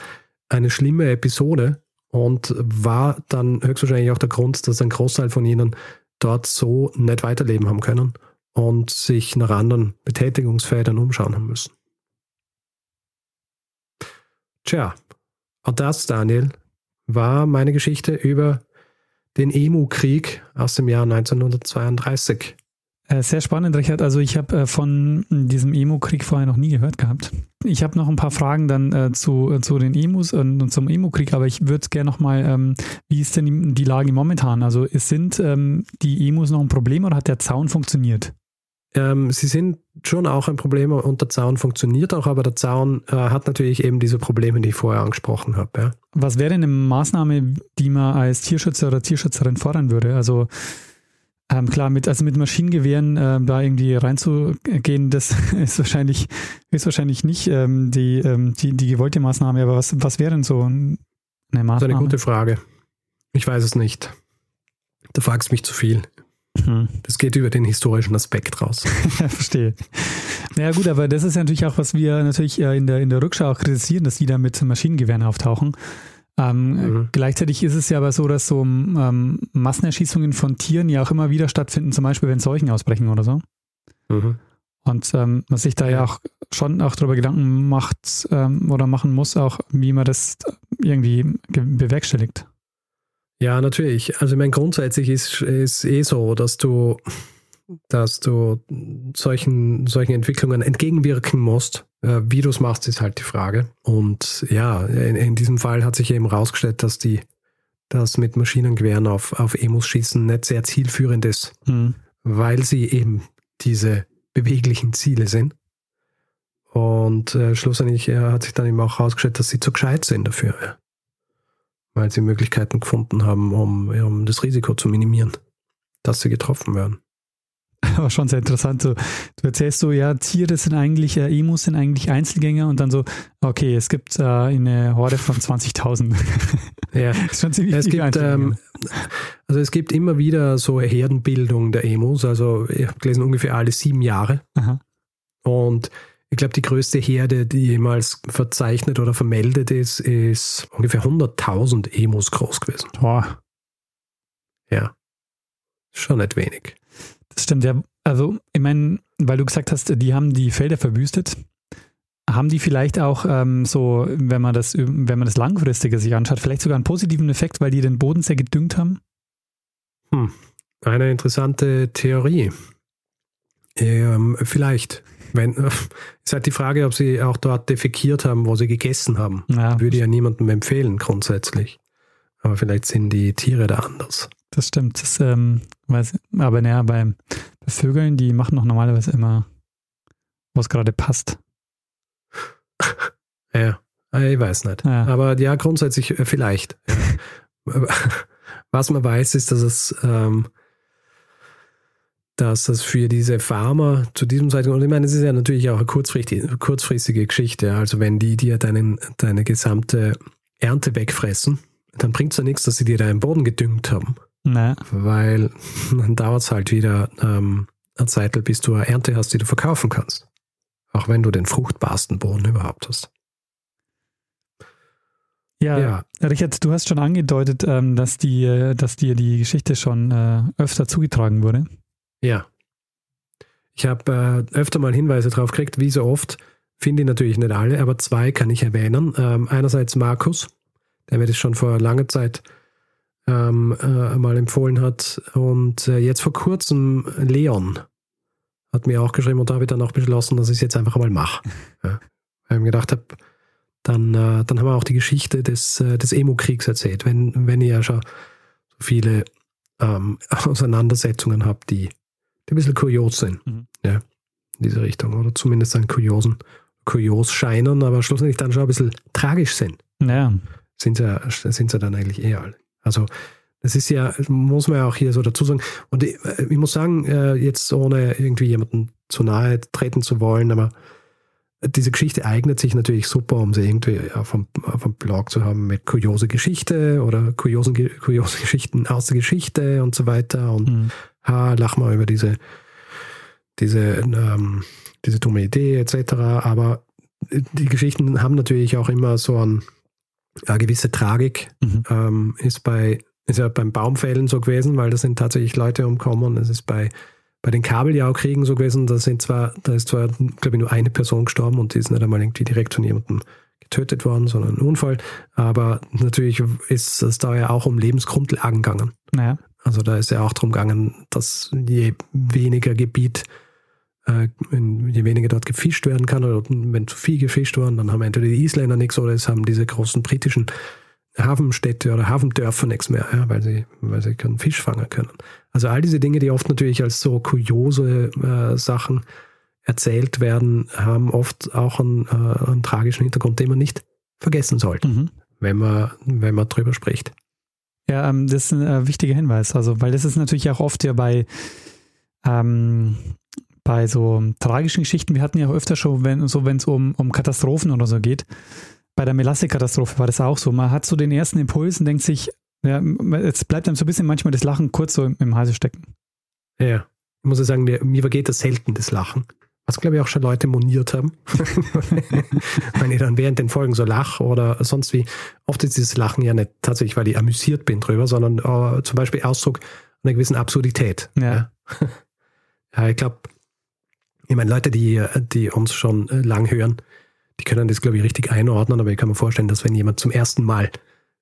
eine schlimme Episode und war dann höchstwahrscheinlich auch der Grund, dass ein Großteil von ihnen dort so nicht weiterleben haben können und sich nach anderen Betätigungsfeldern umschauen haben müssen. Tja, und das, Daniel, war meine Geschichte über den Emu-Krieg aus dem Jahr 1932. Äh, sehr spannend, Richard. Also ich habe äh, von diesem Emu-Krieg vorher noch nie gehört gehabt. Ich habe noch ein paar Fragen dann äh, zu, zu den Emus und, zum Emu-Krieg, aber ich würde gerne noch mal, ähm, wie ist denn die, die Lage momentan? Also sind ähm, die Emus noch ein Problem oder hat der Zaun funktioniert? Ähm, sie sind schon auch ein Problem und der Zaun funktioniert auch, aber der Zaun äh, hat natürlich eben diese Probleme, die ich vorher angesprochen habe. Ja. Was wäre eine Maßnahme, die man als Tierschützer oder Tierschützerin fordern würde? Also ähm, klar, mit, also mit Maschinengewehren äh, da irgendwie reinzugehen, das ist wahrscheinlich, ist wahrscheinlich nicht ähm, die, ähm, die, die gewollte Maßnahme, aber was, was wäre denn so eine Maßnahme? Das ist eine gute Frage. Ich weiß es nicht. Du fragst mich zu viel. Hm. Das geht über den historischen Aspekt raus. Verstehe. Naja gut, aber das ist natürlich auch, was wir natürlich äh, in der, in der Rückschau auch kritisieren, dass die da mit Maschinengewehren auftauchen. Ähm, mhm. Gleichzeitig ist es ja aber so, dass so ähm, Massenerschießungen von Tieren ja auch immer wieder stattfinden, zum Beispiel wenn Seuchen ausbrechen oder so. Mhm. Und ähm, man sich da ja auch schon auch darüber Gedanken macht ähm, oder machen muss, auch wie man das irgendwie bewerkstelligt. Ja, natürlich. Also ich meine, grundsätzlich ist es eh so, dass du, dass du solchen, solchen Entwicklungen entgegenwirken musst. Äh, wie du es machst, ist halt die Frage. Und ja, in, in diesem Fall hat sich eben herausgestellt, dass die das mit Maschinengewehren auf, auf Emus schießen nicht sehr zielführend ist, mhm. weil sie eben diese beweglichen Ziele sind. Und äh, schlussendlich äh, hat sich dann eben auch herausgestellt, dass sie zu gescheit sind dafür. Ja weil sie Möglichkeiten gefunden haben, um, um das Risiko zu minimieren, dass sie getroffen werden. Aber schon sehr interessant. So, du erzählst so, ja, Tiere sind eigentlich, äh, Emus sind eigentlich Einzelgänger und dann so, okay, es gibt äh, eine Horde von 20.000. ja, ist schon ziemlich es gibt, ähm, Also es gibt immer wieder so Herdenbildung der Emus. Also ich habe gelesen, ungefähr alle sieben Jahre. Aha. Und ich glaube, die größte Herde, die jemals verzeichnet oder vermeldet ist, ist ungefähr 100.000 Emus groß gewesen. Boah. Ja. Schon nicht wenig. Das stimmt, ja. Also, ich meine, weil du gesagt hast, die haben die Felder verwüstet. Haben die vielleicht auch ähm, so, wenn man das, wenn man das langfristiger sich anschaut, vielleicht sogar einen positiven Effekt, weil die den Boden sehr gedüngt haben? Hm. Eine interessante Theorie. Ähm, vielleicht. Wenn, ist halt die Frage, ob sie auch dort defekiert haben, wo sie gegessen haben. Ja. Würde ja niemandem empfehlen, grundsätzlich. Aber vielleicht sind die Tiere da anders. Das stimmt. Das, ähm, weiß, aber naja, bei, Vögeln, die machen doch normalerweise immer, was gerade passt. ja, ich weiß nicht. Ja. Aber ja, grundsätzlich äh, vielleicht. Was man weiß, ist, dass es ähm, dass das für diese Farmer zu diesem Zeitpunkt, und ich meine, es ist ja natürlich auch eine kurzfristige, kurzfristige Geschichte, also wenn die dir deinen, deine gesamte Ernte wegfressen, dann bringt es ja nichts, dass sie dir deinen Boden gedüngt haben. Nein. Weil dann dauert es halt wieder ähm, eine Zeit, bis du eine Ernte hast, die du verkaufen kannst. Auch wenn du den fruchtbarsten Boden überhaupt hast. Ja, ja, Richard, du hast schon angedeutet, ähm, dass, die, äh, dass dir die Geschichte schon äh, öfter zugetragen wurde. Ja. Ich habe äh, öfter mal Hinweise drauf gekriegt, wie so oft. Finde ich natürlich nicht alle, aber zwei kann ich erwähnen. Ähm, einerseits Markus, der mir das schon vor langer Zeit ähm, äh, mal empfohlen hat. Und äh, jetzt vor kurzem Leon hat mir auch geschrieben und da habe ich dann auch beschlossen, dass ich es jetzt einfach mal mache. Ja. Weil ich mir gedacht habe, dann, äh, dann haben wir auch die Geschichte des, äh, des Emo-Kriegs erzählt. Wenn, wenn ihr ja schon so viele ähm, Auseinandersetzungen habt, die die ein bisschen kurios sind. Mhm. Ja, in diese Richtung. Oder zumindest an kuriosen, kurios scheinen, aber schlussendlich dann schon ein bisschen tragisch sind. Ja. Sind sie, sind sie dann eigentlich eher alle. Also, das ist ja, muss man ja auch hier so dazu sagen. Und ich, ich muss sagen, äh, jetzt ohne irgendwie jemanden zu nahe treten zu wollen, aber diese Geschichte eignet sich natürlich super, um sie irgendwie auf dem, auf dem Blog zu haben mit kuriose Geschichte oder kuriosen, kuriose Geschichten aus der Geschichte und so weiter. Und mhm ha, lach mal über diese, diese, ähm, diese dumme Idee etc. Aber die Geschichten haben natürlich auch immer so ein, eine gewisse Tragik. Mhm. Ähm, ist bei ist ja beim Baumfällen so gewesen, weil da sind tatsächlich Leute umgekommen. Es ist bei, bei den Kabeljaukriegen so gewesen, da sind zwar, da ist zwar, glaube ich, nur eine Person gestorben und die ist nicht einmal irgendwie direkt von jemandem getötet worden, sondern ein Unfall. Aber natürlich ist es da ja auch um Lebensgrundlagen gegangen. Naja. Also da ist ja auch darum gegangen, dass je weniger Gebiet, äh, je weniger dort gefischt werden kann, oder wenn zu viel gefischt worden, dann haben entweder die Isländer nichts oder es haben diese großen britischen Hafenstädte oder Hafendörfer nichts mehr, ja, weil sie, weil sie keinen Fisch fangen können. Also all diese Dinge, die oft natürlich als so kuriose äh, Sachen erzählt werden, haben oft auch einen, äh, einen tragischen Hintergrund, den man nicht vergessen sollte, mhm. wenn man, wenn man drüber spricht. Ja, ähm, das ist ein äh, wichtiger Hinweis. Also, weil das ist natürlich auch oft ja bei, ähm, bei so tragischen Geschichten. Wir hatten ja auch öfter schon, wenn so es um, um Katastrophen oder so geht. Bei der Melasse-Katastrophe war das auch so. Man hat so den ersten Impuls und denkt sich, ja, jetzt bleibt einem so ein bisschen manchmal das Lachen kurz so im, im Halse stecken. Ja, ich muss ja sagen, mir, mir vergeht das selten, das Lachen was glaube ich auch schon Leute moniert haben, wenn ich dann während den Folgen so lache oder sonst wie. Oft ist dieses Lachen ja nicht tatsächlich, weil ich amüsiert bin drüber, sondern uh, zum Beispiel Ausdruck einer gewissen Absurdität. Ja. ja. ja ich glaube, ich meine, Leute, die, die uns schon lang hören, die können das, glaube ich, richtig einordnen, aber ich kann mir vorstellen, dass wenn jemand zum ersten Mal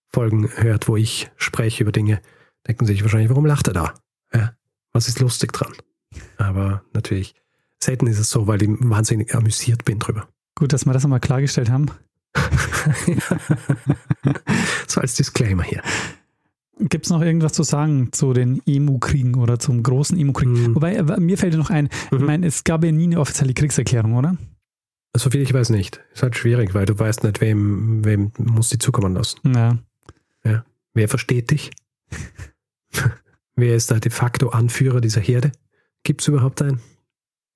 Folgen hört, wo ich spreche über Dinge, denken sich wahrscheinlich, warum lacht er da? Ja, was ist lustig dran? Aber natürlich, selten ist es so, weil ich wahnsinnig amüsiert bin drüber. Gut, dass wir das nochmal klargestellt haben. so als Disclaimer hier. Gibt es noch irgendwas zu sagen zu den Emu-Kriegen oder zum großen Emu-Krieg? Mhm. Wobei, äh, mir fällt ja noch ein, mhm. ich meine, es gab ja nie eine offizielle Kriegserklärung, oder? Soviel ich weiß nicht. Ist halt schwierig, weil du weißt nicht, wem, wem muss die zukommen lassen. Ja. ja. Wer versteht dich? Wer ist da de facto Anführer dieser Herde? Gibt es überhaupt einen?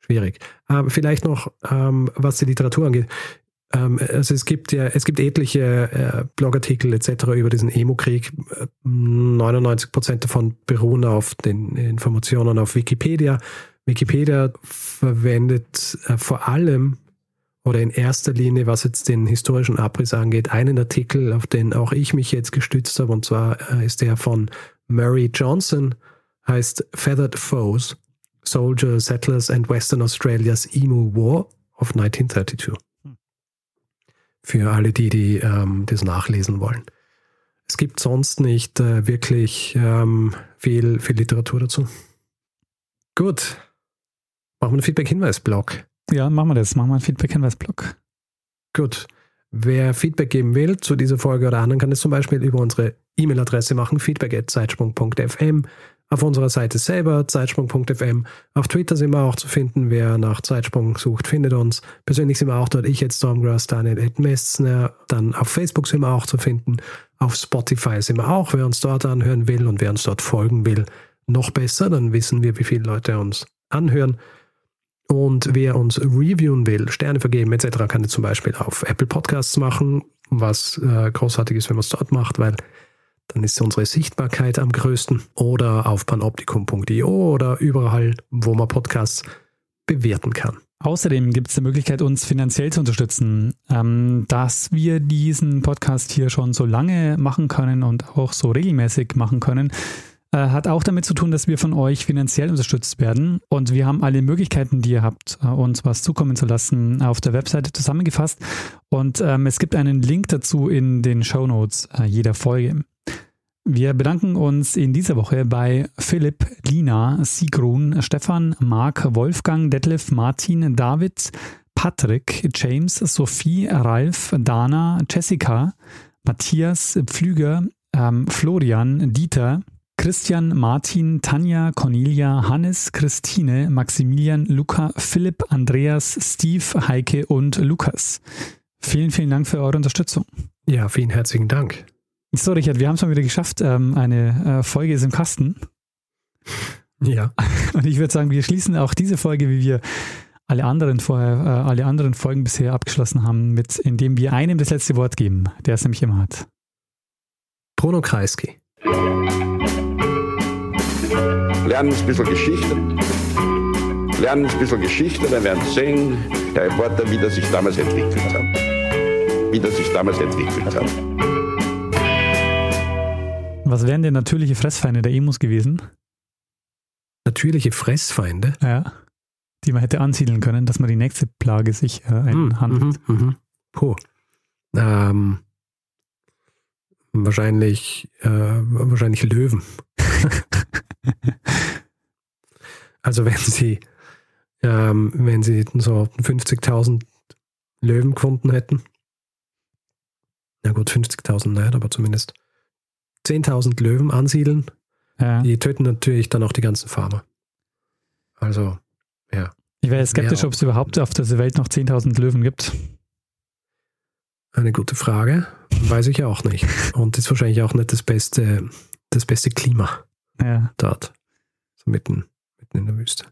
Schwierig. Ähm, vielleicht noch, ähm, was die Literatur angeht. Ähm, also es gibt ja, es gibt etliche äh, Blogartikel etc. über diesen Emo-Krieg. 99 Prozent davon beruhen auf den Informationen auf Wikipedia. Wikipedia verwendet äh, vor allem oder in erster Linie, was jetzt den historischen Abriss angeht, einen Artikel, auf den auch ich mich jetzt gestützt habe, und zwar äh, ist der von Murray Johnson, heißt Feathered Foes, Soldier, Settlers and Western Australia's Emu War of 1932. Für alle, die, die ähm, das nachlesen wollen. Es gibt sonst nicht äh, wirklich ähm, viel, viel Literatur dazu. Gut. Machen wir einen Feedback-Hinweis-Blog. Ja, machen wir das. Machen wir einen Feedback-Hinweis-Blog. Gut. Wer Feedback geben will zu dieser Folge oder anderen, kann es zum Beispiel über unsere E-Mail-Adresse machen, feedback.zeitsprung.fm, auf unserer Seite selber, zeitsprung.fm. Auf Twitter sind wir auch zu finden. Wer nach Zeitsprung sucht, findet uns. Persönlich sind wir auch dort. Ich jetzt Stormgrass, Daniel Ed Messner. Dann auf Facebook sind wir auch zu finden. Auf Spotify sind wir auch. Wer uns dort anhören will und wer uns dort folgen will, noch besser. Dann wissen wir, wie viele Leute uns anhören. Und wer uns reviewen will, Sterne vergeben etc., kann das zum Beispiel auf Apple Podcasts machen, was äh, großartig ist, wenn man es dort macht, weil dann ist unsere Sichtbarkeit am größten. Oder auf panoptikum.io oder überall, wo man Podcasts bewerten kann. Außerdem gibt es die Möglichkeit, uns finanziell zu unterstützen. Ähm, dass wir diesen Podcast hier schon so lange machen können und auch so regelmäßig machen können, äh, hat auch damit zu tun, dass wir von euch finanziell unterstützt werden. Und wir haben alle Möglichkeiten, die ihr habt, äh, uns was zukommen zu lassen, auf der Webseite zusammengefasst. Und ähm, es gibt einen Link dazu in den Show Notes äh, jeder Folge. Wir bedanken uns in dieser Woche bei Philipp, Lina, Sigrun, Stefan, Marc, Wolfgang, Detlef, Martin, David, Patrick, James, Sophie, Ralf, Dana, Jessica, Matthias, Pflüger, ähm, Florian, Dieter, Christian, Martin, Tanja, Cornelia, Hannes, Christine, Maximilian, Luca, Philipp, Andreas, Steve, Heike und Lukas. Vielen, vielen Dank für eure Unterstützung. Ja, vielen herzlichen Dank. So, Richard, wir haben es mal wieder geschafft. Ähm, eine äh, Folge ist im Kasten. Ja. Und ich würde sagen, wir schließen auch diese Folge, wie wir alle anderen vorher, äh, alle anderen Folgen bisher abgeschlossen haben, mit indem wir einem das letzte Wort geben, der es nämlich immer hat. Bruno Kreisky lernen ein bisschen Geschichte. Lernen ein bisschen Geschichte, dann werden Sie sehen, Herr Reporter, wie das sich damals entwickelt hat. Wie das sich damals entwickelt hat. Was wären denn natürliche Fressfeinde der Emus gewesen? Natürliche Fressfeinde? Ja. Die man hätte ansiedeln können, dass man die nächste Plage sich äh, einhandelt. Mhm, mh, Puh. Ähm, wahrscheinlich, äh, wahrscheinlich Löwen. also wenn sie, ähm, wenn sie so 50.000 Löwen gefunden hätten, na gut, 50.000 nicht, aber zumindest 10.000 Löwen ansiedeln, ja. die töten natürlich dann auch die ganzen Farmer. Also, ja. Ich wäre skeptisch, ob es überhaupt auf dieser Welt noch 10.000 Löwen gibt. Eine gute Frage. Weiß ich auch nicht. Und ist wahrscheinlich auch nicht das beste, das beste Klima ja. dort. So mitten, mitten in der Wüste.